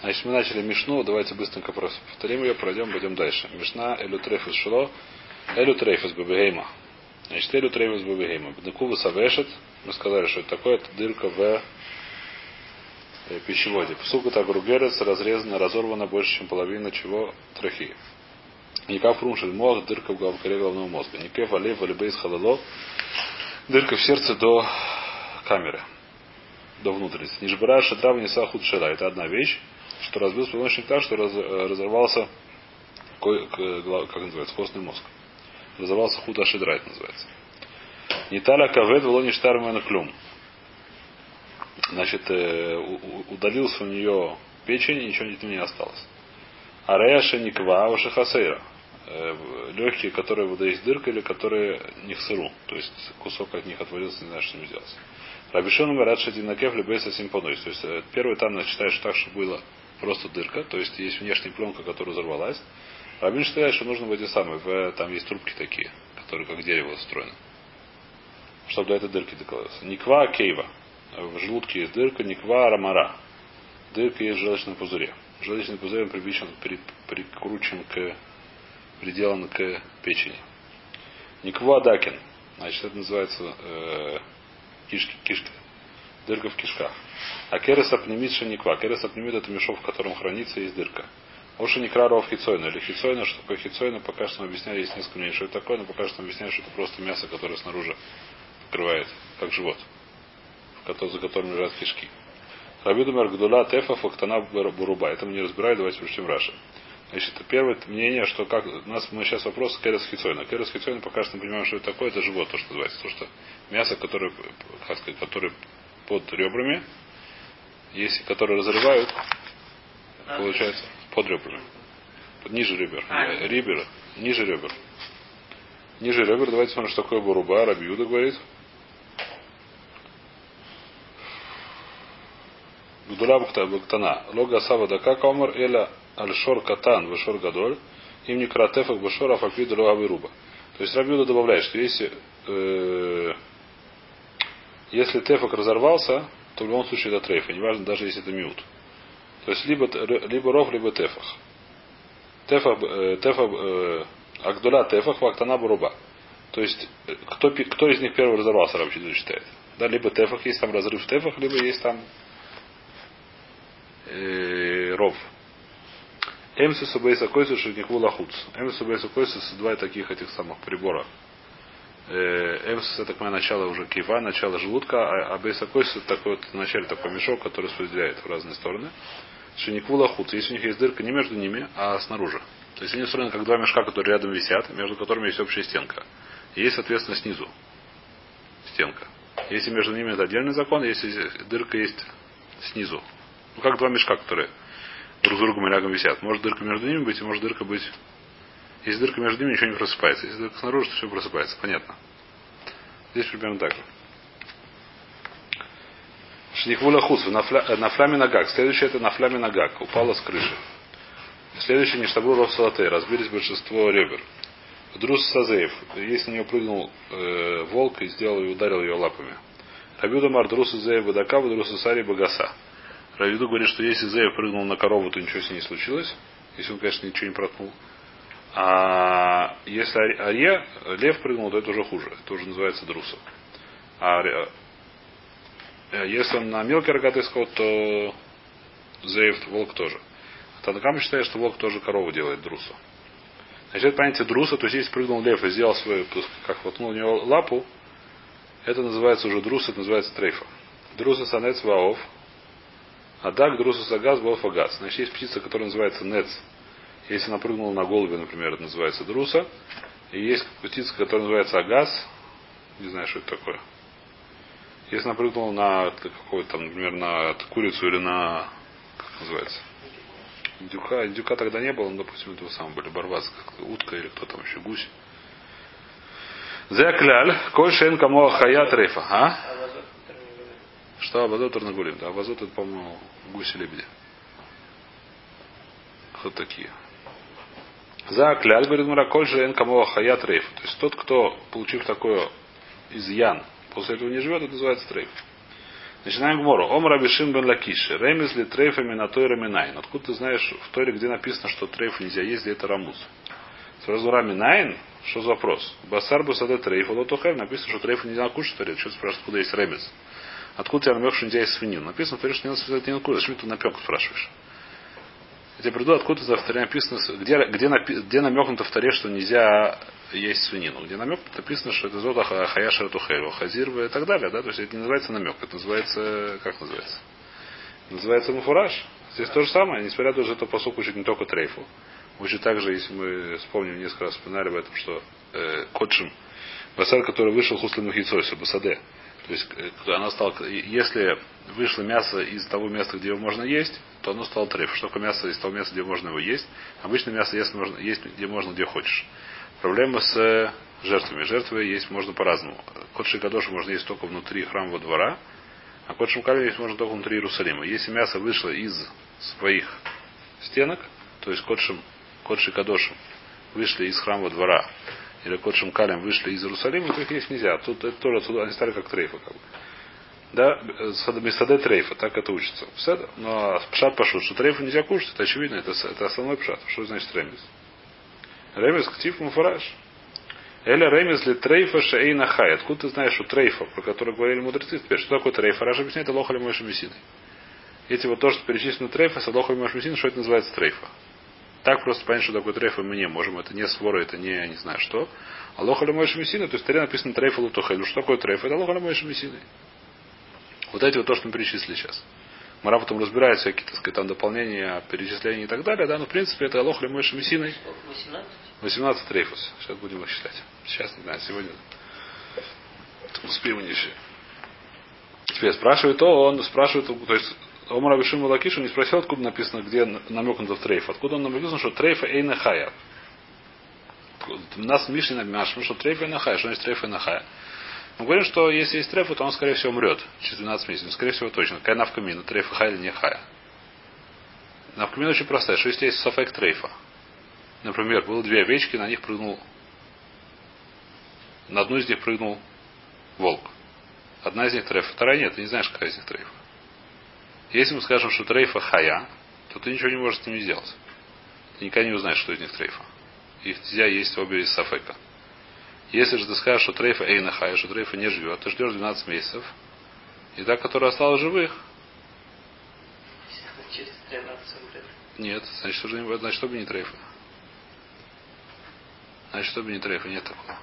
Значит, мы начали Мишну, давайте быстренько повторим ее, пройдем, пойдем дальше. Мишна Элю Трейфус Шило, Элю Трейфус Бабегейма. Значит, Элю Трейфус Бабегейма. Бдекува Савешет, мы сказали, что это такое, это дырка в э, пищеводе. Псука так ругерец разрезана, разорвана больше, чем половина чего трахи. Никак фруншель мозг, дырка в коре головного мозга. Никев алев валибейс халало, дырка в сердце до камеры, до внутренности. Нижбара шатрава не сахут шела. Это одна вещь что разбил позвоночник так, что раз, э, разорвался, как называется, костный мозг. Разорвался худ ашидрайт называется. Ниталя кавед велони штармена клюм. Значит, э, удалился у нее печень, и ничего не осталось. Арея никва шахасейра. Э, Легкие, которые есть дырка, или которые не в сыру. То есть кусок от них отвалился, не знаю, что с ним сделать. Рабишон говорят, что Динакев любейся симпоной. То есть первый там считает, что так, что было просто дырка, то есть есть внешняя пленка, которая взорвалась. Рабин считает, что нужно в эти самые, в, там есть трубки такие, которые как дерево устроены. Чтобы до этой дырки докладываться. Никва кейва. В желудке есть дырка, никва рамара. Дырка есть в желчном пузыре. Желчный пузырь прибичен, при, прикручен к, приделан к печени. Никва дакин. Значит, это называется э, кишки, кишки. Дырка в кишках. А кереса пнемит шаниква. Кереса пнемит это мешок, в котором хранится, есть дырка. Оша не краров хицойна. Или хицойна, что такое хицойна, пока что объясняли, есть несколько мнений, что это такое, но пока что мы объясняем, что это просто мясо, которое снаружи покрывает, как живот, за которым лежат кишки. Рабидумер Гдула Тефа Фактана Буруба. Это мы не разбираем, давайте прочтем Раша. Значит, первое мнение, что как у нас мы сейчас вопрос Керес Хицойна. Керес Хицойна пока что мы понимаем, что это такое, это живот, то, что называется. То, что мясо, которое, как сказать, которое под ребрами, есть, которые разрывают, получается, под ребрами. Под, ниже ребер. А, ребер. Ниже ребер. Ниже ребер, давайте смотрим, что такое Боруба. Рабиуда говорит. Гдула Бактана. Лога Сава Дака Камар Эля Альшор Катан Вешор Гадоль. Им не кратефах Бешор Афаквиду Руба. То есть Рабиуда добавляет, что если э, если тефак разорвался, то в любом случае это трейфа, неважно, даже если это миут. То есть либо, либо ров, либо тефах. Тефах, э, тефах, э, агдуля тефах, вактана буруба. То есть, э, кто, кто из них первый разорвался, рабочий считает? Да, либо тефах, есть там разрыв в тефах, либо есть там э, ров. Эмсису бейса койсу шедникву лахуц. Эмсису бейса койсу два таких этих самых прибора. Э, Эмс это такое начало уже кива, начало желудка, а, а бейсакойс это такой вот вначале такой мешок, который распределяет в разные стороны. Шиниквула худ. Если у них есть дырка не между ними, а снаружи. То есть они устроены как два мешка, которые рядом висят, между которыми есть общая стенка. Есть, соответственно, снизу стенка. Если между ними это отдельный закон, если дырка есть снизу. Ну, как два мешка, которые друг с другом и рядом висят. Может дырка между ними быть, и может дырка быть если дырка между ними, ничего не просыпается. Если дырка снаружи, то все просыпается. Понятно. Здесь примерно так же. Хуц, на фляме нагак. Следующее это на фляме нагак. Упала с крыши. Следующее ништабру ров салатей. Разбились большинство ребер. Друз Сазеев. Если на нее прыгнул э, волк и сделал и ударил ее лапами. Рабиуда Мар Друс Зеев Бадака, Друс Сари Багаса. Рабиду говорит, что если Зеев прыгнул на корову, то ничего с ней не случилось. Если он, конечно, ничего не проткнул. А если арье, лев прыгнул, то это уже хуже. Это уже называется друса. А э, если он на мелкий рогатый скот, то зеев волк тоже. Танакам считает, что волк тоже корову делает друсу. Значит, понятие друса, то есть если прыгнул лев и сделал свою, как воткнул у него лапу, это называется уже друс, это называется трейфа. Друса санец ваов, а дак друса сагаз баоф агаз. Значит, есть птица, которая называется нец, если напрыгнул на голубя, например, это называется друса. И есть птица, которая называется агас. Не знаю, что это такое. Если напрыгнул на какой-то, там, например, на курицу или на как называется? Индюка. Индюка тогда не было, но, допустим, этого самого были как утка или кто там еще, гусь. Зекляль, коль шен кому хаят рейфа. А? Что Абазот Тарнагулим? Да, Абазот это, по-моему, гуси лебеди. Вот такие. За кляль, говорит Мураколь же эн кому хаят рейф. То есть тот, кто, получив такое изъян, после этого не живет, это называется трейф. Начинаем Гмору. אמר רבי שמעון בן לקיש. רמז לטריפה מן התורה מנין. Откуда ты знаешь в Торе, где написано, что трейф нельзя есть, где это רמז? Сразу מן התורה מנין, что за вопрос? ובשר בשדה טריפה לא תאכלו. Написано, что трейфа нельзя кушать в Торе. Что спрашиваешь, откуда есть רמז? Откуда тебя намек, что нельзя есть свинину? Написано что не надо связать не кушать. Зачем ты напек спрашиваешь? Я тебе приду, откуда за в написано, где, где, где намекнуто в Торе, что нельзя есть свинину. Где намек написано, что это зота хаяша тухейру, хазир и так далее. Да? То есть это не называется намек, это называется, как называется? Называется муфураж. Здесь то же самое, несмотря на то, что это посук учит не только трейфу. Учит также, если мы вспомним, несколько раз вспоминали об этом, что э, Котшим, Басар, который вышел Хуслим Махицойса, Басаде. То есть э, она стала, если вышло мясо из того места, где его можно есть, то оно стало трейф. Что такое мясо из того места, где можно его есть? Обычно мясо есть, можно, есть где можно, где хочешь. Проблема с э, жертвами. Жертвы есть можно по-разному. Кот Шикадоша можно есть только внутри храмового двора, а кот Шумкалим есть можно только внутри Иерусалима. Если мясо вышло из своих стенок, то есть кот, Шим, кот Шикадошем вышли из храмового двора, или кот Шумкалим вышли из Иерусалима, то их есть нельзя. Тут это тоже отсюда, они стали как трейфа. Как бы. Да, Месаде трейфа, так это учится. Но פשט פשוט, что трейфа нельзя кушать, это очевидно, это, это основной פשט. Что значит רמז? רמז? כתיב מפורש. אלא רמז לטריפה שאינה חיה. Откуда ты знаешь, что трейфа, про который говорили мудрецы, теперь, что такое трейфа? Раши объясняет, это הלכה למשה מסיני. Эти вот то, что перечислено трейфа, с הלכה למשה מסיני, что это называется трейфа. Так просто понять, что такое трейфа, мы не можем. Это не סברא, это не, не знаю что. А הלכה למשה מסיני, то есть Торе написано טריפה לא תאכלו. Что такое трейфа? Это הלכה למשה מסיני. Вот эти вот то, что мы перечислили сейчас. Мара потом разбирает всякие, так сказать, там дополнения, перечисления и так далее, да, но в принципе это Алох Лемой Шамисиной. 18? 18 трейфус. Сейчас будем их считать. Сейчас, не знаю, сегодня успеем не все. Теперь спрашивает он спрашивает, то есть Омар Абишим Лакишу не спросил, откуда написано, где намекнуто в трейф. Откуда он намекнул, что трейфа эйна хая. Нас в Мишне написано, что трейфа эйна хая. Что значит трейфа эйна хая? Мы говорим, что если есть трефа, то он, скорее всего, умрет через 12 месяцев. Скорее всего, точно. Какая навкамина, трейфа хая или не хая. Навкамина очень простая, что если есть софек трейфа. Например, было две овечки, на них прыгнул на одну из них прыгнул волк. Одна из них трейфа, вторая нет, ты не знаешь, какая из них трейфа. Если мы скажем, что трейфа хая, то ты ничего не можешь с ними сделать. Ты никогда не узнаешь, что из них трейфа. Их нельзя есть обе из сафека. Если же ты скажешь, что трейфа эйна хая, что трейфа не живет, ты ждешь 12 месяцев, и та, которая осталась живых, нет, значит, уже не, значит, чтобы не трейфа. Значит, чтобы не трейфа, нет такого.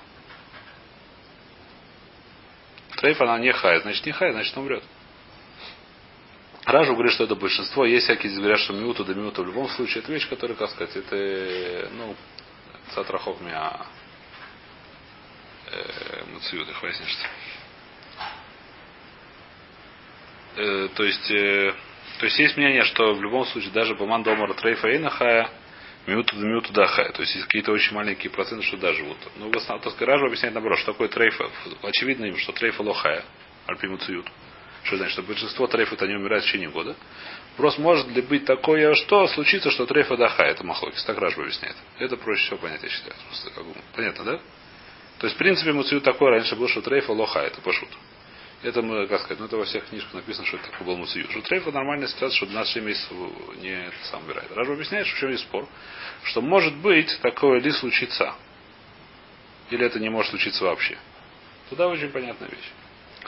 Трейфа, она не хая, значит, не хая, значит, умрет. Ражу говорит, что это большинство. Есть всякие говорят, что минута до минуты. В любом случае, это вещь, которая, как сказать, это, ну, цатрахок меня Муциюда, хвастнешься. Э, то есть, э, то есть есть мнение, что в любом случае даже по мандомару трейфа и нахая минуту до минуту дахая. То есть есть какие-то очень маленькие проценты, что да, живут. Но в основном, то Ражу объясняет наоборот, что такое трейфа. Очевидно им, что трейфа лохая, альпимуциют. Что значит, что большинство трейфов они умирают в течение года. Просто может ли быть такое, что случится, что трейфа дахая, это махлокис. Так Ражба объясняет. Это проще всего понять, я считаю. Просто, как понятно, да? То есть, в принципе, Муцию такой раньше был, что трейфа лоха, это пошут. Это мы, как сказать, ну это во всех книжках написано, что это такой был Муцию. Что трейфа нормальная ситуация, что 12 месяцев не это сам убирает. Ражба объясняет, что в чем есть спор, что может быть такое ли случится, или это не может случиться вообще. Туда очень понятная вещь.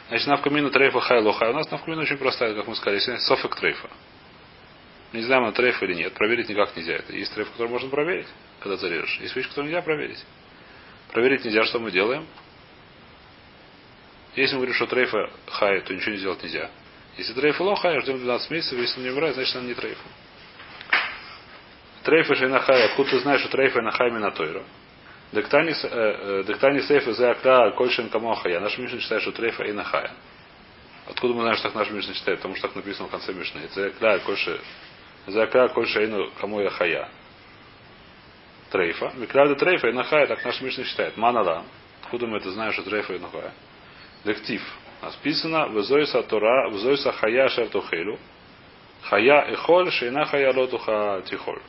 Значит, навкамина трейфа хай лоха. У нас навкамина очень простая, как мы сказали, софик трейфа. Не знаем, на трейф или нет. Проверить никак нельзя. Это есть трейф, который можно проверить, когда зарежешь. Есть вещь, которую нельзя проверить. Проверить нельзя, что мы делаем? Если мы говорим, что טריפה חיה, то ничего не сделать нельзя. Если טריפה לא חיה, ждем 12 месяцев, если он не умирает, значит он не трейфа. טריפה שאינה חיה, откуда ты знаешь, что טריפה אינה חיה на Тойру? דקתני э, э, סיפא זה הכלל כל שאין כמוה חיה. Наш Мишна считает, что טריפה אינה חיה. Откуда мы знаем, что так наш Мишна считает? Потому что так написано в конце Мишны. זה הכלל כל ש за акра кольшейну камоя хая трейфа. Миклада трейфа и нахая, так наш Мишна считает. Манала. Откуда мы это знаем, что трейфа и нахая? Дектив. Написано в Тора, в хая шертухелю. Хая и холь, шейна хая лотуха тихоль.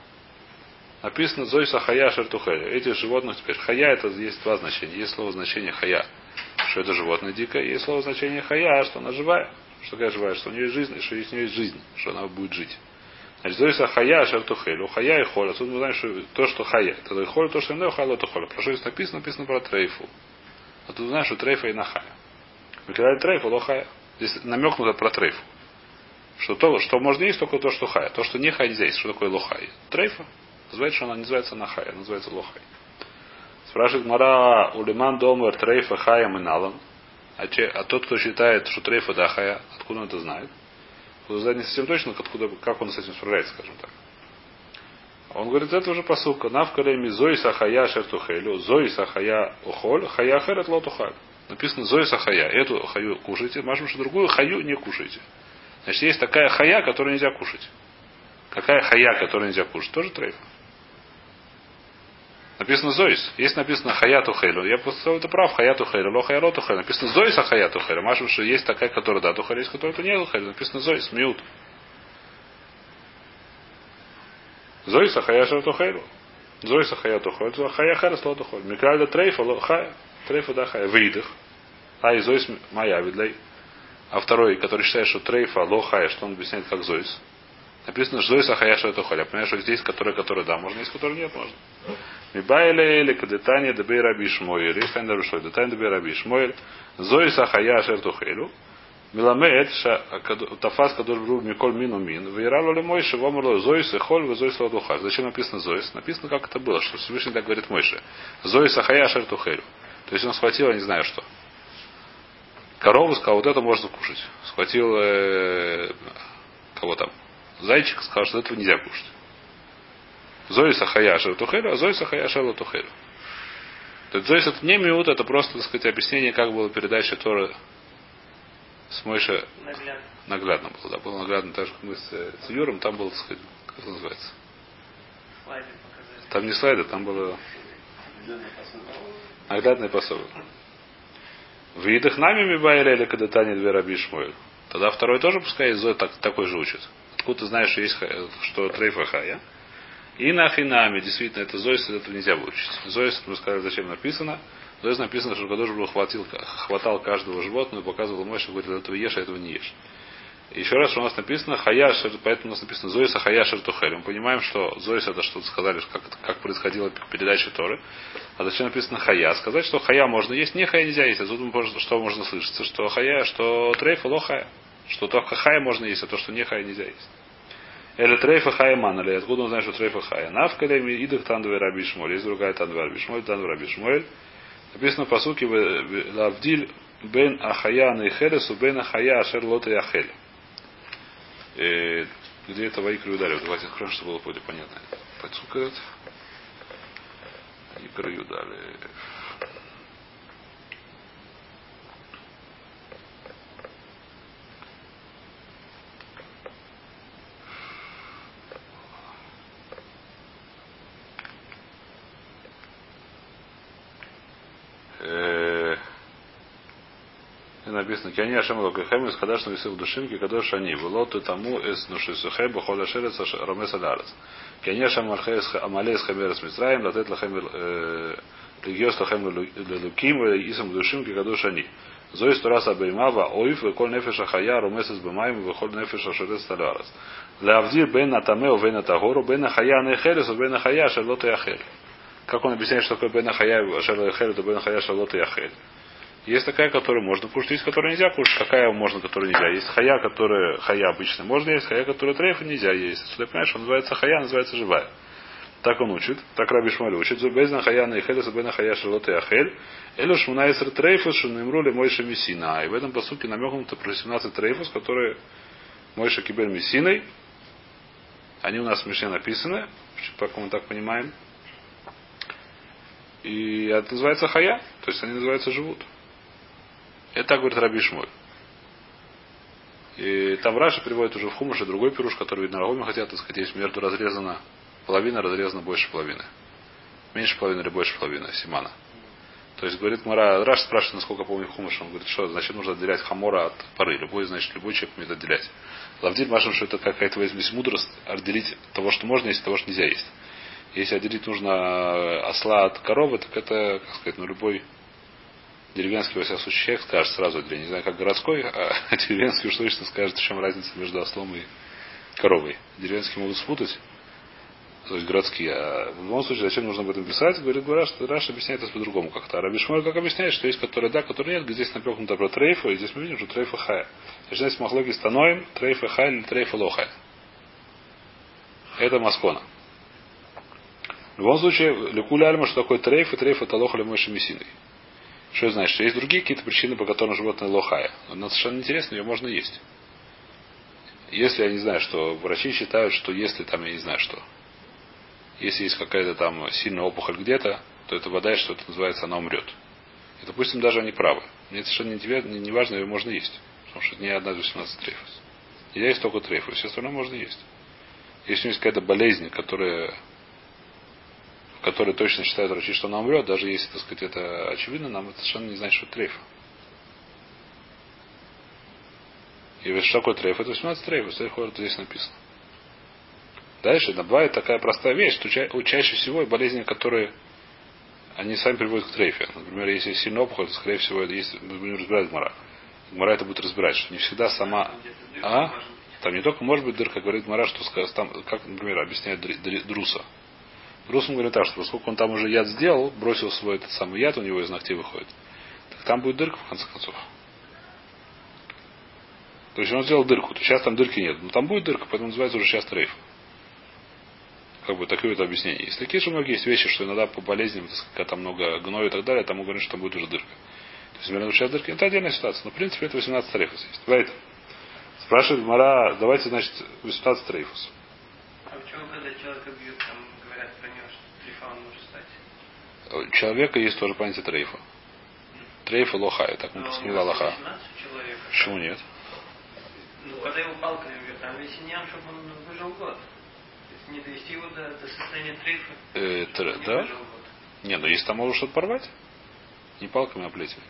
Написано Зойса хая шертухелю. Этих животных теперь. Хая это есть два значения. Есть слово значение хая, что это животное дикое. Есть слово значение хая, что она живая. Что такая живая? Что у нее есть жизнь, что есть у нее есть жизнь, что она будет жить. Значит, Зоиса Хая Шертухель. У Хая и Холь. Отсюда мы знаем, что то, что Хая. Это Холь, то, что не Хая, то Холь. Про что здесь написано? Написано про Трейфу. А тут знаешь, что Трейфа и Нахая. Микрали Трейфа, Лохая. Здесь намекнуто про Трейфу. Что то, что можно есть, только то, что Хая. То, что не нельзя есть. Что такое Лохай? Трейфа. Называется, что она называется Нахая. Называется Лохай. Спрашивает Мара Улиман Домер Трейфа Хая Миналан. А, че, а тот, кто считает, что Трейфа да Хая, откуда он это знает? Знать не совсем точно, откуда, как он с этим справляется, скажем так. Он говорит, это уже посылка. Навкалеми Зои Сахая Шертухелю, Зои Сахая Ухоль, Хая Херет Лотухаль. Написано Зои Сахая. Эту хаю кушайте, машем, что другую хаю не кушайте. Значит, есть такая хая, которую нельзя кушать. Какая хая, которую нельзя кушать? Тоже трейф. Написано Зоис. Есть написано Хаяту Хейлю. Я просто это прав. Хаяту Хейлю. Ло Хаяроту Хейлю. Написано Зоис, а Хаяту Хейлю. Машем, что есть такая, которая да, Тухелю, есть которая не Хейлю. Написано Зоис. Миут. Зоис, а Хая Тухелю. Зоис, а Хаяту Хейлю. Хая Херес Ло Тухелю. Микральда Трейфа, Ло Хая. Трейфа да Хая. Выдох. А и Зоис моя видлей. А второй, который считает, что Трейфа, Ло Хая, что он объясняет как Зоис. Написано, что Зоис, а Хая Тухелю. Понимаешь, что здесь, которые, которые да, можно, есть, которые нет, можно. Мибайле или кадетания дебей раби Шмоэль. Есть тайна рушой. Детания дебей раби Шмоэль. Зои сахая ашер тухелю. Тафас кадош бру миколь мину мин. Вейралу ли Мойше вомрло зоис и холь в зоис ладухаш. Зачем написано зоис? Написано, как это было, что Всевышний так говорит Мойше. Зоис сахая ашер тухелю. То есть он схватил, я не знаю что. Корову сказал, вот это можно кушать. Схватил э, кого там? Зайчик сказал, что этого нельзя кушать. Зоиса Хаяша Тухелю, а Зоиса Хаяша Тухелю. То есть Зоис это не миут, это просто, так сказать, объяснение, как была передача Тора с Мойша наглядно. наглядно было. Да, было наглядно так же, как мы с, с Юром, там было, так сказать, как это называется? Слайды Там не слайды, там было наглядное пособие. В едах нами Мибайля или когда Таня две раби Шмуэль. Тогда второй тоже пускай Зой так, такой же учит. Откуда ты знаешь, что есть что трейфа хая? И на финами, действительно, это Зоис, это нельзя выучить. Зоис, мы сказали, зачем написано. Зоис написано, что Кадош был хватил, хватал каждого животного и показывал Мойше, говорит, этого ешь, а этого не ешь. Еще раз, что у нас написано Хаяш, поэтому у нас написано Зоиса Хаяш Тухель. Мы понимаем, что Зоис это что-то сказали, как, как происходила передача Торы. А зачем написано Хая? Сказать, что Хая можно есть, не Хая нельзя есть. А тут что можно слышаться? Что Хая, что Трейфа, ло Хая. Что только Хая можно есть, а то, что не Хая нельзя есть. Или трейфа хая манали. Откуда он знает, что трейфа хая? Навкале идах тандве раби шмоль. Есть другая тандве раби шмоль, тандве раби шмоль. Написано по сути лавдиль бен ахая на ихелесу бен ахая ашер лота яхель. Где это вайкру ударил? Давайте откроем, чтобы было более понятно. Пацукает. Икру юдали. Написано, Киани Ашем Локахем из Хадаш на весах душимки, Кадош они, Велоту тому эс нушисухей бахоля шерец ромес алярец. Киани Ашем Амале из Хамер с Мисраем, Латет Лахем Легиос Лахем Лелуким, Исам душимки, Кадош они. Зоис Турас Абеймава, Оиф, Векол Нефеша Хая, Ромес из Бемаем, Векол Нефеша Шерец Алярец. Лавдир бен Атамео, бен Атагору, бен Хая Нехерес, бен Хая Шерлота Яхель. Как он объясняет, что такое бен Хая Шерлота Яхель, это бен Хая Шерлота Яхель. Есть такая, которую можно кушать, есть которую нельзя кушать. Какая можно, которую нельзя. Есть хая, которая хая обычно можно есть, хая, которая трейфа нельзя есть. Ты понимаешь, что называется хая, называется живая. Так он учит. Так Раби Шмаль учит. Зубезна хая на ихель, зубезна хая шалота яхель. Элю шмунайсер трейфус, шунемрули мойша мессина. И в этом посуке намекнуто про 17 трейфус, которые мойша кибель мессиной. Они у нас в Мишне написаны, как мы так понимаем. И это называется хая, то есть они называются живут. Это так говорит Раби Шмоль. И там Раша приводит уже в Хумыше другой пируш, который, видно, Рагоме хотят, так сказать, есть между разрезана половина, разрезана больше половины. Меньше половины или больше половины, Симана. То есть, говорит Мара, Раш спрашивает, насколько помню Хумыш, он говорит, что значит нужно отделять хамора от пары. Любой, значит, любой человек умеет отделять. Лавдиль Машем, что это какая-то здесь мудрость отделить того, что можно есть, того, что нельзя есть. Если отделить нужно осла от коровы, так это, как сказать, ну любой Деревенский, во всяком случае, человек скажет сразу, я не знаю, как городской, а деревенский уж точно скажет, в чем разница между ослом и коровой. Деревенские могут спутать, то есть городские. А в любом случае, зачем нужно об этом писать? Говорит, говорят, что Раш объясняет это по-другому как-то. А Раби Шмуэль как объясняет, что есть которые да, которые нет, здесь напекнуто про трейфа, и здесь мы видим, что трейфа хая. Значит, здесь махлоги становим трейфа хая или трейфа лохая. Это маскона. В любом случае, Лекуля Альма, что такое трейф, и трейф это лоха мойши мессиной. Что это значит? Что есть другие какие-то причины, по которым животное лохая. Но совершенно интересно, ее можно есть. Если я не знаю, что врачи считают, что если там, я не знаю что, если есть какая-то там сильная опухоль где-то, то это вода, что это называется, она умрет. И, допустим, даже они правы. Мне совершенно не, не, не важно, ее можно есть. Потому что не одна из 18 трейфус. Я есть только трейфус, все остальное можно есть. Если у него есть какая-то болезнь, которая который точно считает врачи, что она умрет, даже если, так сказать, это очевидно, нам это совершенно не значит, что это трейф. И что такое трейф? Это 18 трейф, это здесь написано. Дальше бывает такая простая вещь, что ча- чаще всего болезни, которые они сами приводят к трейфе. Например, если сильно опухоль, то, скорее всего, это есть, мы будем разбирать Гмара. Гмара это будет разбирать, что не всегда сама... А? Там не только может быть дырка, говорит Гмара, что там, как, например, объясняет Друса. Русум говорит так, что поскольку он там уже яд сделал, бросил свой этот самый яд, у него из ногтей выходит, так там будет дырка в конце концов. То есть он сделал дырку, то сейчас там дырки нет. Но там будет дырка, поэтому называется уже сейчас трейф. Как бы такое это объяснение. Есть такие же многие есть вещи, что иногда по болезням, когда там много гноя и так далее, там говорят, что там будет уже дырка. То есть, например, сейчас дырки, это отдельная ситуация. Но в принципе это 18 трейфус есть. Давайте. Спрашивает Мара, давайте, значит, 18 трейфус. А почему, когда человека бьют, там у человека есть тоже понятие трейфа. Трейфа лохая, так мы поскали лоха. Почему нет? Ну, когда его палками бьют, там весь не чтобы он выжил год. Не довести его до, до состояния трейфа. Э, тр... не да? Не, ну если там может что-то порвать, не палками, а плетями.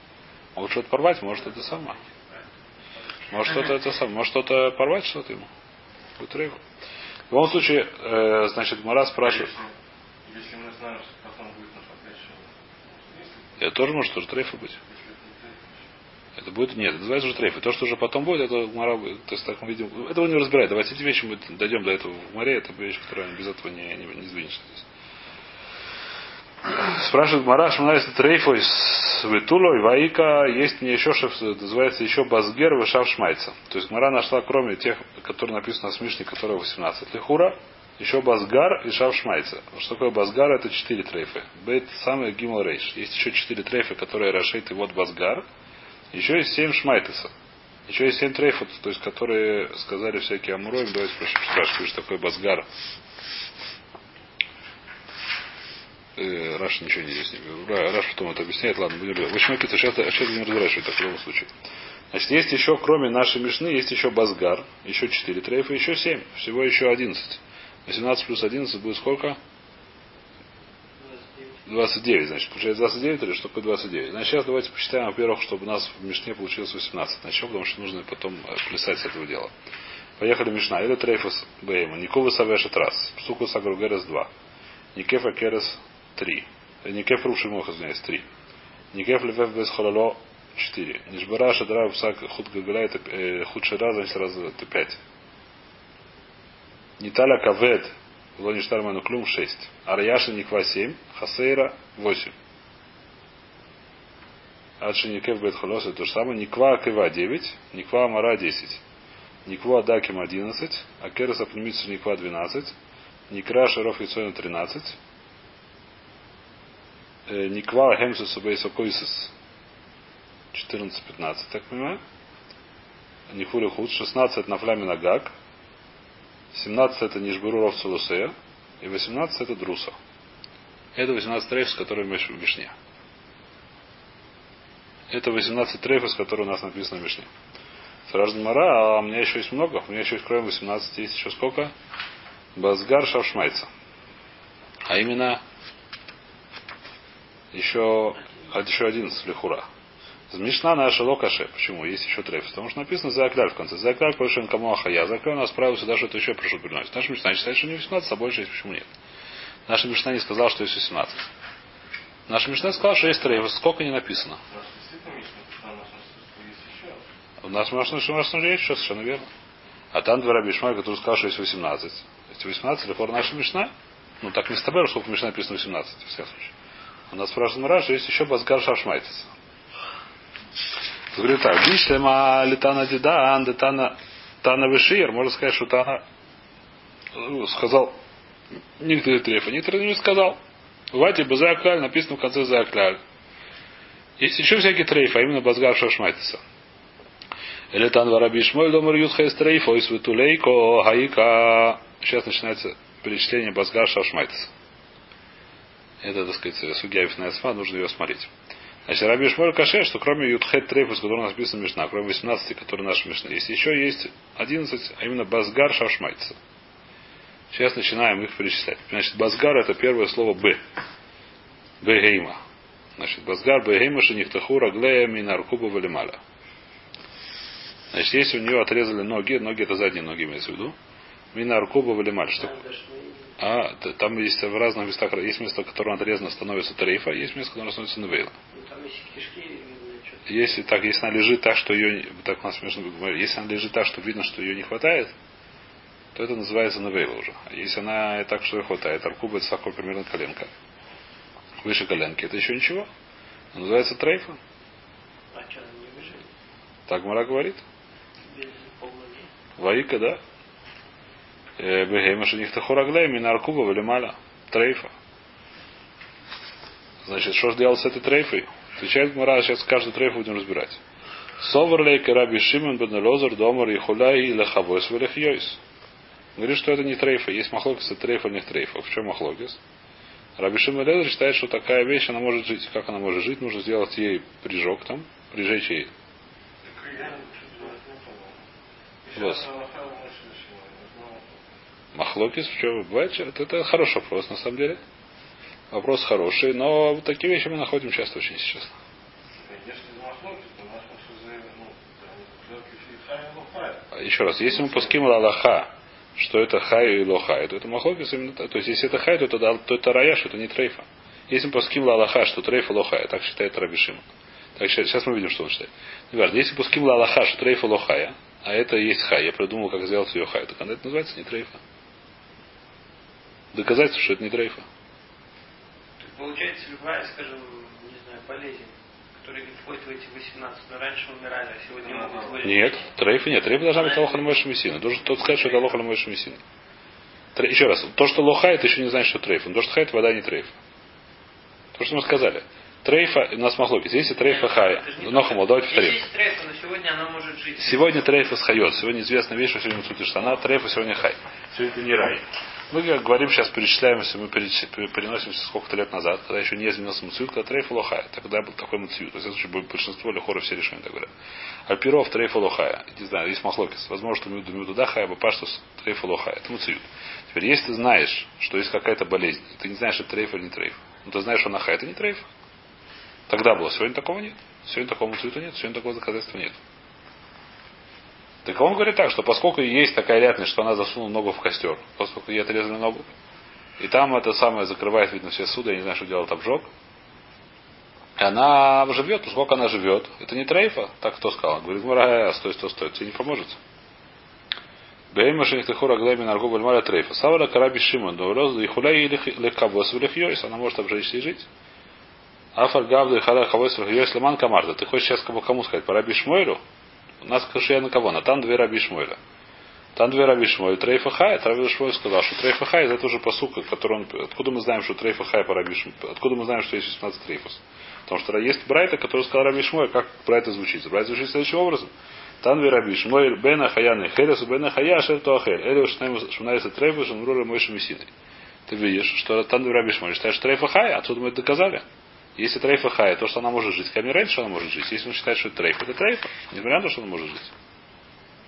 Может что-то порвать, может это сама. Может что-то это сам, может что-то порвать что-то ему. Будет трейф. В любом случае, э, значит, Мара спрашивает. Если мы знаем, что это тоже может тоже трейфа быть. Это будет, нет, это называется уже трейф. То, что уже потом будет, это Мара, то есть так мы видим, этого не разбирает. Давайте эти вещи мы дойдем до этого в море, это вещь, которая без этого не, не, не сдвинешься здесь. Спрашивает Мара, что нравится трейфа из Витуло и Ваика, есть мне еще, что называется еще Базгер Вышав Шмайца. То есть Мара нашла, кроме тех, которые написаны на Смишне, которые 18 лихура, еще בסג"ר и שב שמעתתא. Что такое בסג"ר? Это четыре трейфы. בית סמך גימל ריש. Есть еще четыре трейфа, которые ראשי תיבות בסג"ר. Еще есть семь שמעתתא. Еще есть семь трейфов, то есть которые сказали всякие אמוראים. Давайте спрашиваем, что такое בסג"ר. Э, Раши ничего не не Раши потом это объясняет. Ладно, будем В общем, это сейчас, сейчас разбираюсь, что это в любом случае. Значит, есть еще, кроме нашей Мишны, есть еще בסג"ר, еще четыре трейфа, еще семь. Всего еще одиннадцать. 18 плюс 11 будет сколько? 29, значит. Получается 29 или что такое 29? Значит, сейчас давайте посчитаем, во-первых, чтобы у нас в Мишне получилось 18. Начнем, потому что нужно потом э, плясать с этого дела. Поехали Мишна. Или Трейфус Бейма. Никова Савешет раз. Псуку Сагругерес 2. Никефа Керес 3. Э, Никеф Руши Мох, извиняюсь, 3. Никеф Левев Без Хололо 4. Нишбара Шадра Псак Худ Гагаля это э, худ Шира, значит, раз это 5. Ниталя Кавед, Лони Штарману Клюм 6. Арьяша Никва 7. Хасейра 8. Адши Никев Бетхолос это то же самое. Никва Кева 9. Никва Мара 10. Никва Даким 11. Акерас Апнемитсу Никва 12. Никра Шаров Яцойна 13. Никва Хемсус Бейсокойсис 14-15, так понимаю. Нихули Худ 16 на фляме Нагак. 17 это Нишбуруров Целусея, и 18 это Друса. Это 18 трейфов, которые мы в Мишне. Это 18 трейфов, которые у нас написано в Мишне. Сразу Мара, а у меня еще есть много. У меня еще есть кроме 18 есть еще сколько? Базгар Шавшмайца. А именно еще, еще 11 лихура. Мишна наша локаше. Почему? Есть еще треф. Потому что написано за в конце. За окляль прошен кому ахая. За окляль у нас правило сюда, что это еще прошу приносит. Наша Мишна считает, что не 18, а больше есть. Почему нет? Наша Мишна не сказала, что есть 18. Наша Мишна сказала, что есть трейф. Сколько не написано? что у нас можно, нас уже есть, что совершенно верно. А там два Ишмаэль, который сказал, что есть 18. Есть 18, лефор наша Мишна. Ну, так не с тобой, сколько Мишна написано 18, в всяком случае. У нас спрашивает Мара, что есть еще Базгар Шашмайтис. Говорит так, Бишлема летана дидан, детана Тана Вишир, можно сказать, что Тана ну, сказал некоторые трефы, некоторые не сказал. Вати Базакляль написано в конце Закляль. Есть еще всякие трейфы, а именно Базгар Шашмайтиса. Или Тан Вараби Шмоль Домар Юдхайс трейф, ой Светулейко, Хаика. Сейчас начинается перечисление Базгар Шашмайтиса. Это, так сказать, судья Ифнайсма, нужно ее смотреть. Значит, Раби Шмоль Каше, что кроме Ютхет Трейфа, с которым у нас написано Мишна, кроме 18, который наш Мишна, есть еще есть 11, а именно Базгар Шашмайтиса. Сейчас начинаем их перечислять. Значит, Базгар это первое слово Б. Бегейма. Значит, Базгар Бегейма Шинихтаху Раглея Минаркуба Валималя. Значит, если у нее отрезали ноги, ноги это задние ноги имеется в виду, Минаркуба Валималь. Что? А, там есть в разных местах, есть место, которое отрезано, становится трейфа, есть место, которое становится навейла. Если так, если она лежит так, что ее, так у нас смешно говорить, если она лежит так, что видно, что ее не хватает, то это называется навейла уже. А если она так, что ее хватает, аркуба это такой примерно коленка. Выше коленки, это еще ничего. Это называется трейфа. А что, она не выживет? Так Гмара говорит. והאיכא, да? בהמה שנחתכו רגליה, מן הארכובה ולמעלה. טריפה. Значит, что же делать с этой трейфой? Отвечает Гмара, сейчас каждую трейфу будем разбирать. Соверлей Раби Шимон бен Лозер домар и хуляй и лехавойс валехьёйс. Говорит, что это не трейфа. Есть מחלוקת, это трейфа, не трейфа. В чем מחלוקת? Раби Шимон бен Элезер считает, что такая вещь, она может жить. Как она может жить? Нужно сделать ей прижог там, прижечь ей. Вот. Сейчас Аллаха у нас начала. Махлокис, в чем бывает? Это, это хороший вопрос, на самом деле. Вопрос хороший, но вот такие вещи мы находим часто очень сейчас. Если Маше ну. А Еще раз, если мы пуским Аллаха, что это хай и лохай, то это махлокис именно так. То есть, если это хай, то это, то это раяш, это не трейфа. Если мы пуским Аллаха, что трейфа лохая, так считает Рабишима. Так сейчас, сейчас мы видим, что он считает. Неважно, если пуским Аллаха, что трейфа лохая, а это и есть хай, я придумал, как сделать ее хай, так это называется не трейфа. Доказательство, что это не трейфа. Так получается, любая, скажем, не знаю, болезнь, которая не входит в эти 18, но раньше умирали, а сегодня Ну, могут выжить. Нет, трейфа нет. Трейфа должна быть лоха ломойша мессина. Должен тот сказать, что это лоха ломойша мессина. Еще раз, то, что лоха, это еще не значит, что трейфа. Но то, что хай, это вода не трейфа. То, что мы сказали. Трейфа, у нас махлокис. Если трейфа хай, Это же не нохамол, так. давайте повторим. трейфа, но сегодня она может жить. Сегодня трейфа схает. Сегодня известная вещь, что сегодня сути штана, трейфа сегодня хай. Сегодня это не рай. Мы как говорим, сейчас перечисляемся, мы переносимся сколько-то лет назад, когда еще не изменился муциют, когда трейфа лохая. Тогда был такой муциют. То есть, это случае, будет большинство лихора все решения так говорят. Альпиров трейфа лохая. Не знаю, есть махлокис. Возможно, что мюду мюду да хая, бапаштус трейфа лохая. Это муциют. Теперь, если ты знаешь, что есть какая-то болезнь, ты не знаешь, это трейф или не трейф, но ты знаешь, что она хай, это не трейф. Тогда было. Сегодня такого нет. Сегодня такого муциюта нет. Сегодня такого доказательства нет. Так он говорит так, что поскольку есть такая вероятность, что она засунула ногу в костер, поскольку ей отрезали ногу, и там это самое закрывает, видно, все суды, я не знаю, что делает обжог, и она живет, поскольку она живет, это не трейфа, так кто сказал? Говорит, Мара, стой, стой, стой, тебе не поможет. Бейма шенихтехура глэми наргу бальмаля трейфа. Савара караби шимон, но роз и хуляй лекабос в она может обжечься и жить. Афар гавду и хара хавос в леман камарда. Ты хочешь сейчас кому, сказать? По раби Шмуэлю? У нас кашия на кого? На там две раби Шмуэля. Там две раби Шмуэль. Трейфа хай. Раби Шмуэль сказал, что трейфа хай это уже посука, который он... Откуда мы знаем, что трейфа хай по раби Шмуэль? Откуда мы знаем, что есть 16 трейфус? Потому что есть Брайта, который сказал раби Шмуэль. Как Брайта звучит? Брайта звучит следующим образом. תנא דבי רבי ישמעאל בין החיה הנאכלת ובין החיה אשר לא תאכל. אלו שמונה עשרה טריפות שנאמרו למשה מסיני. Ты видишь, что תנא דבי רבי ישמעאל считает, что טריפה חיה, отсюда мы это доказали. Если טריפה חיה, то, что она может жить. Раньше, что она может жить. Если он считает, что это трейф, это трейфа. Несмотря на то, что она может жить.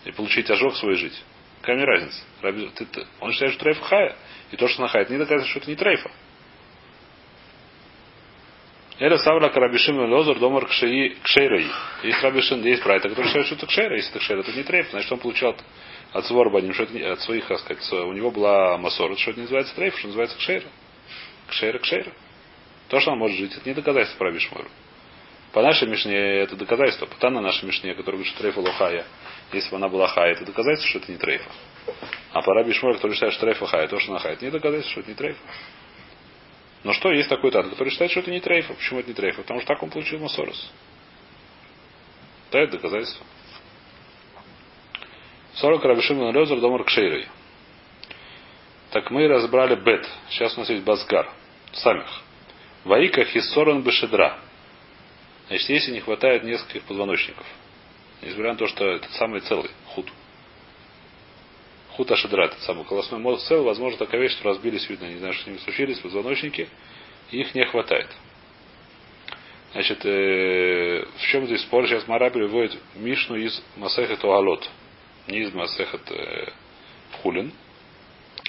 И получить ожог свой жить. Какая разница? Он считает, что טריפה חיה. И то, что она חיה, это не доказывает, что это не трейфа. Эля Савла Карабишим Лозер Домар Кшей Кшейрой. Есть Рабишин, есть Брайта, который считает, что это Кшейра. Если это Кшейра, это не трейф. Значит, он получил от, Сворбаним, что это не- от своих, так сказать, у него была Масор, что это не называется трейф, что называется Кшейра. Кшейра, Кшейра. То, что она может жить, это не доказательство про Бишмойру. По нашей Мишне это доказательство. По на нашей Мишне, который говорит, что трейфа лохая, если бы она была хая, это доказательство, что это не трейфа. А по Раби Шмуэль, который считает, что трейфа хая, то, что она хая, это не доказательство, что это не трейфа. Но что, есть такой тан, который считает, что это не трейфа. Почему это не трейфа? Потому что так он получил Масорос. Да, это доказательство. 40 Рабишим Лезер Домар Кшейрой. Так мы разобрали бет. Сейчас у нас есть базгар. Самих. Ваика хиссоран бешедра. Значит, если не хватает нескольких позвоночников. Несмотря на то, что это самый целый худ. Худ ашедра, этот самый колосной мозг целый, возможно, такая вещь, что разбились, видно, не знаю, что с ними случились, позвоночники, и их не хватает. Значит, э, в чем здесь спор? Сейчас Мара приводит Мишну из Масеха Туалот. Не из Масеха э, Хулин.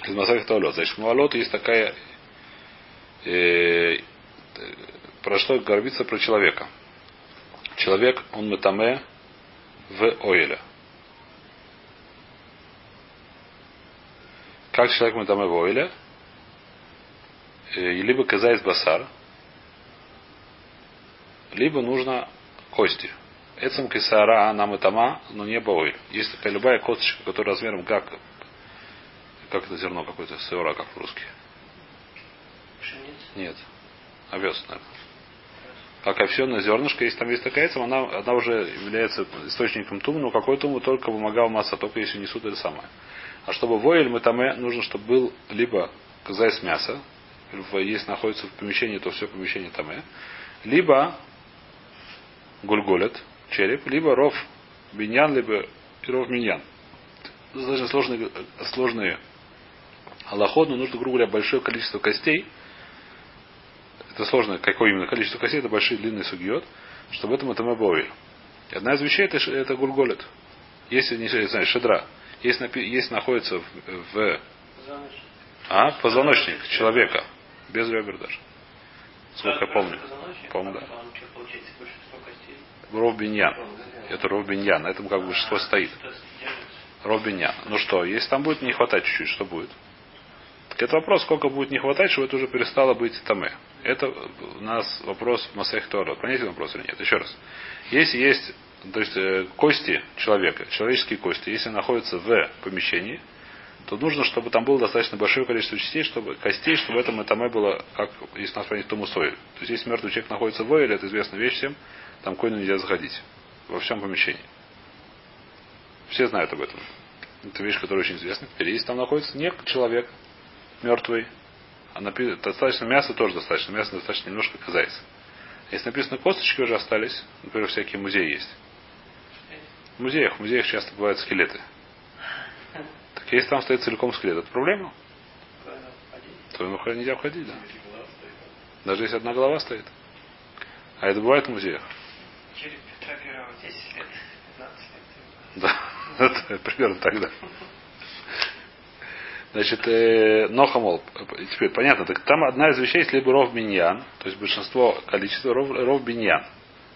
Из Масеха Туалот. Значит, Муалот есть такая э, про что горбится про человека. Человек, он метаме в ойле. Как человек метаме в ойле? Э, либо казайс басар, либо нужно кости. Эцем кисара нам и тама, но не бойль. Есть такая любая косточка, которая размером как как это зерно какое-то, сыра, как по-русски. Нет. Овес, наверное. Как овсяное зернышко, если там есть такая яйца, она, она уже является источником тума, но какой туму только вымогал масса, только если несут это самое. А чтобы войль мы там нужно, чтобы был либо казайс мяса, если находится в помещении, то все помещение там, либо гульголет, череп, либо ров биньян, либо ров миньян. Достаточно сложные, сложные аллаход, но нужно, грубо говоря, большое количество костей. Это сложно, какое именно количество костей, это большие длинные сугиот, чтобы это матаме бойль. Одна из вещей это, это гульголет. Если, не знаю, шедра. Если, если находится в, в а, позвоночник человека, без ребер даже. Сколько я помню. Помню, да. Ров Биньян. Это Ров Биньян. На этом как бы что стоит. Ров Биньян. Ну что, если там будет не хватать чуть-чуть, что будет? Так это вопрос, сколько будет не хватать, чтобы это уже перестало быть таме. Это у нас вопрос Масех Тора. Понятен вопрос или нет? Еще раз. Если есть то есть э, кости человека, человеческие кости, если находятся в помещении, то нужно, чтобы там было достаточно большое количество частей, чтобы, костей, чтобы это этаме было, как если нас понять тумусой. То есть если мертвый человек находится в войле, это известная вещь всем, там койну нельзя заходить. Во всем помещении. Все знают об этом. Это вещь, которая очень известна. Теперь, если там находится не человек мертвый, а написано, достаточно мяса тоже достаточно. Мяса достаточно немножко казается. Если написано косточки уже остались, например, всякие музеи есть. В музеях, в музеях часто бывают скелеты. Так если там стоит целиком скелет, это проблема? То ему нельзя входить, да. Даже если одна голова стоит. А это бывает в музеях. Череп Петра Первого 10 лет, 15 лет. Да, примерно тогда. Значит, э, Нохамол, теперь понятно, так там одна из вещей, если бы ров биньян, то есть большинство количества ров, ров биньян.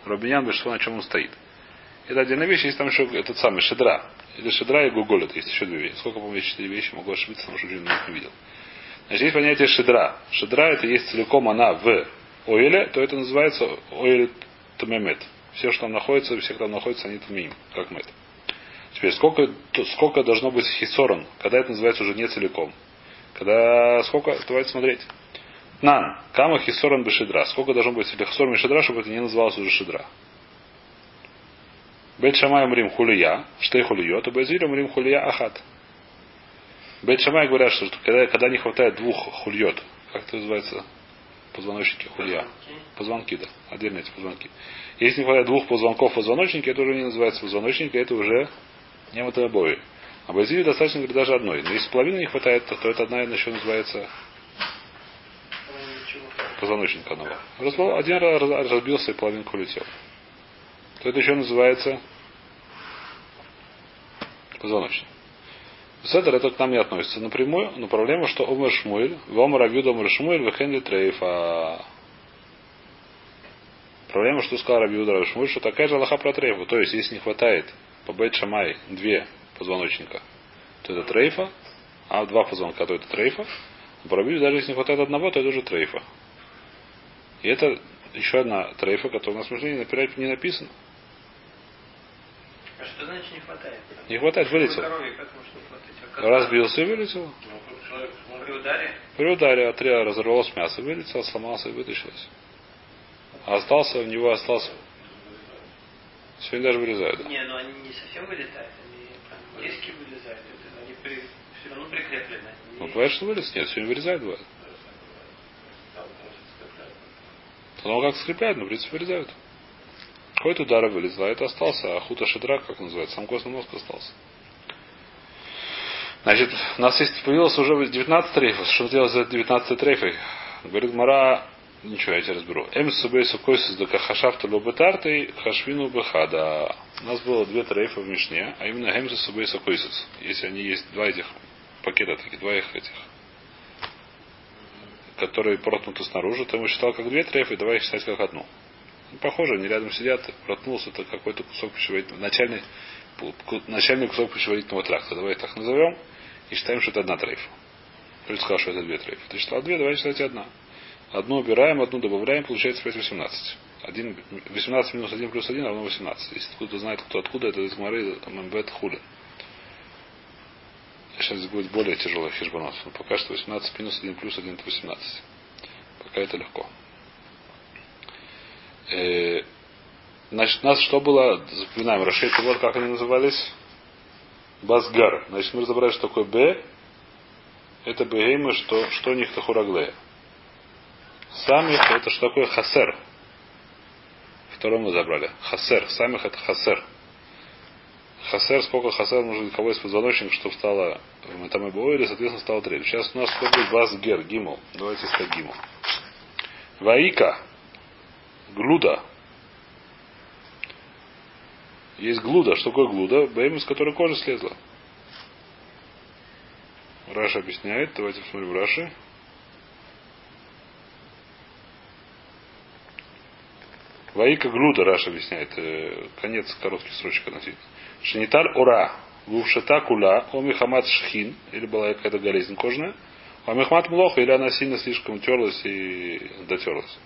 Ров биньян большинство на чем он стоит. Это отдельная вещь, есть там еще этот самый шедра. Или шедра и гуголет, есть еще две вещи. Сколько, помню, четыре вещи, могу ошибиться, потому что уже не видел. Значит, есть понятие шедра. Шедра это есть целиком она в ойле, то это называется ойле тумемет. Все, что там находится, все, кто там находится, они тумим, как мед. Теперь, сколько, сколько должно быть хисорон, когда это называется уже не целиком? Когда сколько, давайте смотреть. Нан, кама хисорон бешедра. Сколько должно быть или хисорон бешедра, чтобы это не называлось уже шедра? Бет Шамай Мрим хулия, штей хулио, то Безиль Мрим хулия ахат. Бет Шамай говорят, что когда, когда не хватает двух хульот, как это называется, позвоночники хулья. Позвонки, да. Отдельно эти позвонки. Если не хватает двух позвонков позвоночника, это уже не называется позвоночник, это уже не мотобои. А Байзили достаточно говорит, даже одной. Но если половины не хватает, то, то это одна еще называется позвоночник одного. Разбил, один раз разбился и половинку улетел. То это еще называется позвоночник. Седер это к нам не относится напрямую, но проблема, что Омер Шмуэль, Вомер Авьюд Омер Шмуэль, Вехенли Трейфа. Проблема, что сказал Рабиуда Шмуэль, что такая же Аллаха про Трейфу. То есть, если не хватает по Бет Шамай две позвоночника, то это Трейфа, а два позвонка, то это Трейфа. А по Рабиуду даже если не хватает одного, то это уже Трейфа. И это еще одна трейфа, которая у нас в Мишне не написана. А что значит не хватает? Не хватает, вылетел. Не? А? Разбился и вылетел. Ну, При ударе? При ударе от разорвалось мясо, вылетел, сломался и вытащилось. А остался, у него остался. Сегодня даже вырезают. да. Не, ну они не совсем вылетают, они диски вылезают. Это они при, все равно прикреплены. Ну, бывает, что вылез? Нет, сегодня вырезают, бывает. Ну, как скрепляют, но, в принципе, вырезают. Какой-то удар вылезла, а это остался, а хута шедрак, как называется, сам костный мозг остался. Значит, у нас есть, появилось уже 19 трейфов. Что делать за 19 трейфой? Говорит Мара, ничего, я тебе разберу. Эм субей сукойсис да кахашафта лобетартой хашвину бехада. У нас было две трейфа в Мишне, а именно эм субей сукойсис. Если они есть два этих пакета, таких, два их этих которые проткнуты снаружи, то ему считал как две трейфы, давай их считать как одну. Ну, похоже, они рядом сидят, проткнулся это какой-то кусок пищеварительного, начальный, начальный кусок пищеварительного тракта. Давай так назовем и считаем, что это одна трейфа. Кто сказал, что это две трейфы? Ты считал две, давай считать одна. Одну убираем, одну добавляем, получается 5 18. Один, 18 минус 1 плюс 1 равно 18. Если кто-то знает, кто откуда, это из Гмары Мембет Хули. Сейчас будет более тяжелый хижбанот. Но пока что 18 минус 1 плюс 1 это 18. Пока это легко. Э, значит, у нас что было? Запоминаем. Рашейты, вот как они назывались. Базгар. Значит, мы разобрали, что такое Б. Это Бегейма, что, что у них Тахураглея. Самих это что такое Хасер. Второе мы забрали. Хасер. Самих это Хасер. Хасер, сколько хасер нужно кого из позвоночника, чтобы стало в Метаме или, соответственно, стало треть. Сейчас у нас что будет бас гер, гимл. Давайте искать гимл. Ваика. Глуда. Есть глуда. Что такое глуда? Бэйм, из которой кожа слезла. Раша объясняет. Давайте посмотрим Раши. Ваика Глуда, Раша объясняет. э, Конец коротких строчек относительно. Шаниталь Ура. Вувшата кула. Омихамат шхин. Или была какая-то болезнь кожная. Омихмат млоха. Или она сильно слишком терлась и дотерлась.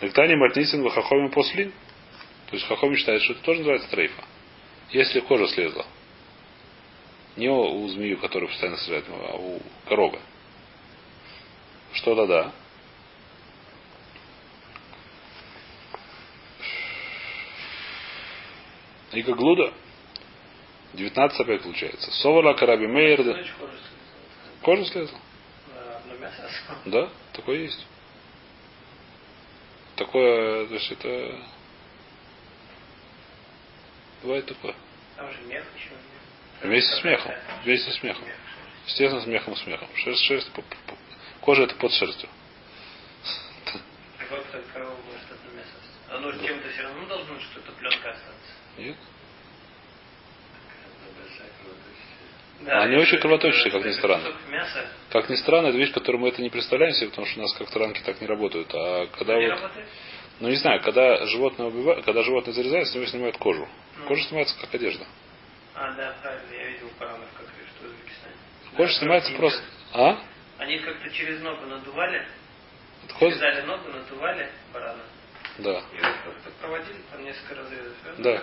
Нектани матнисин вахахоми послин. То есть Хахоми считает, что это тоже называется трейфа. Если кожа слезла. Не у, змеи, которую постоянно сажают, а у коровы. Что тогда? И как глуда. 19 опять получается. Совала караби мейер. Кожа слезла. Осталось. Да, такое есть. Такое, то есть это... Бывает такое. Там же мех еще. Вместе с смехом. Вместе с смехом. Мех. Естественно, смехом смехом. Шерсть, шерсть, по- по- кожа это под шерстью. Как так корова может одно мясо? Оно чем-то все равно должно что-то пленка остаться. Нет? Да, Они очень кровоточащие, как ни странно. Как ни странно, это вещь, которую мы это не представляем себе, потому что у нас как-то ранки так не работают. А когда не вот, работает. ну не знаю, когда животное убивают, когда животное зарезают, с него снимают кожу. Ну. Кожа снимается как одежда. А, да, правильно, я видел паранов, как что в Узбекистане. Кожа Да, снимается они просто. А? Они как-то через ногу надували, Кожа? связали ногу, надували барана. Да. И вот как-то проводили там несколько разрезов. И он Да.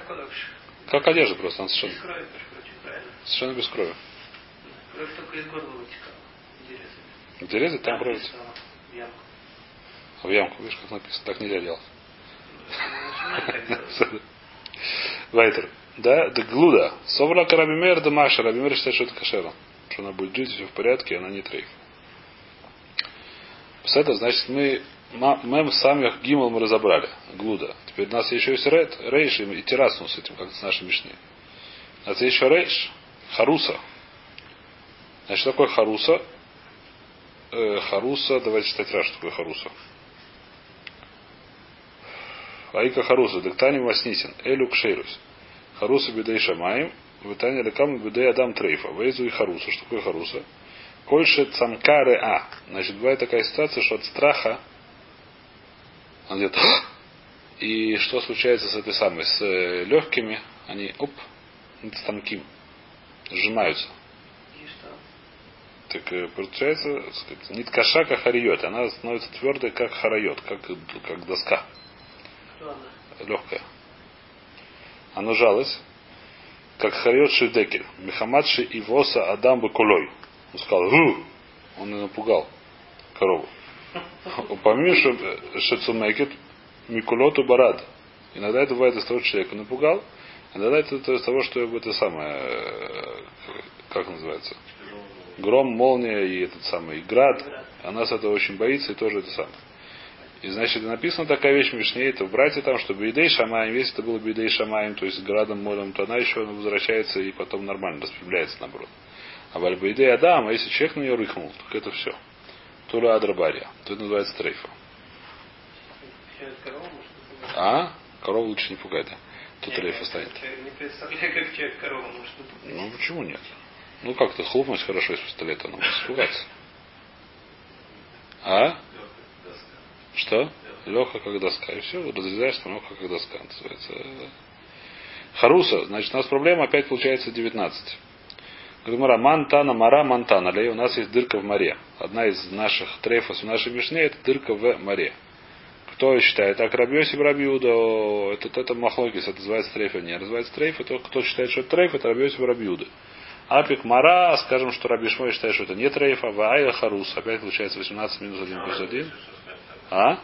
Как одежда просто, она Без совершенно, крови, короче, правильно. совершенно без крови. Кровь только из горла вытекала. Где резать, там кровь. В ямку. В ямку, видишь, как написано. Так нельзя делать. Делать. Вайтер. Да, да глуда. Совра карабимер да маша. Рабимер считает, что это кошера. Что она будет жить, все в порядке, она не трейф. С этого, значит, мы мем самих гимл мы разобрали. Глуда. Теперь у нас еще есть рейд, рейш и террасну с этим, как с нашей мишней. У нас есть еще рейш. Харуса. Значит, что такое харуса? Э, харуса, давайте читать раз, что такое харуса. Аика Харуса, Дектани Маснитин, Элю Кшейрус. Харуса Бедей Шамаем, Витания Лекам Бедей Адам Трейфа. Вейзу и Харуса. Что такое Харуса? Кольше Цамкаре А. Значит, бывает такая ситуация, что от страха он идет и что случается с этой самой, с э, легкими, они, оп, с тамким, сжимаются. И что? Так э, получается, сказать, ниткаша как хариот, она становится твердой, как харайот, как, как доска. Что она? жалось, как харет шидекель. Мехамадши и воса Адам бы кулой. Он сказал, Гу! Он напугал корову. Упомни, что шецумекет микулоту барад. Иногда это бывает из того, что человека напугал, а иногда это из того, что это самое, как называется, гром, молния и этот самый град. Она с этого очень боится и тоже это самое. И значит, написана такая вещь в Мишне, это в брате там, что Бейдей Шамаем, если это было Бейдей Шамаем, то есть градом, морем, то она еще возвращается и потом нормально распрямляется наоборот. А Бальбейдей Адам, а если человек на нее рыхнул, так это все. Тура Адрабария. Это называется трейфа. А? Корову лучше не пугать, да? Тут Не, трейфа я станет. Не представляю, как человек корову может напугать. Ну почему нет? Ну как-то хлопнуть хорошо из пистолета, она может испугаться. А? Что? Леха как доска. И все, разрезаешь станок как доска называется. Харуса, значит, у нас проблема опять получается 19. Гмара Мантана, Мара, Мантана. Лей, у нас есть дырка в море. Одна из наших трейфов в нашей мишне это дырка в море. Кто считает так Рабьоси Рабиуда, это, это махлокис, это называется трейф, не называется трейф, это кто считает, что это трейф, это Рабьоси Рабиуда. Апик Мара, скажем, что Раби Шмой считает, что это не трейф, а Ваайла Харус. Опять получается 18 минус 1 плюс 1. А?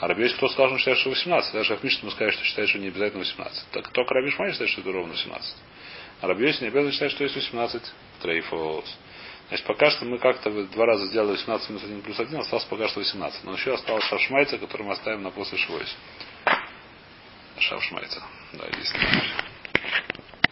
А Раби Йоси, кто сказал, что считает, что 18? Даже как Мишна ему скажет, что считает, что не обязательно 18. Так только Раби Шмай считает, что это ровно 18. А не обязательно считает, что есть 18 трейфос. Значит, пока что мы как-то два раза сделали 18 минус 1 плюс 1, осталось пока что 18. Но еще осталось шавшмайца, который мы оставим на после швойс. Шавшмайца. Да, есть.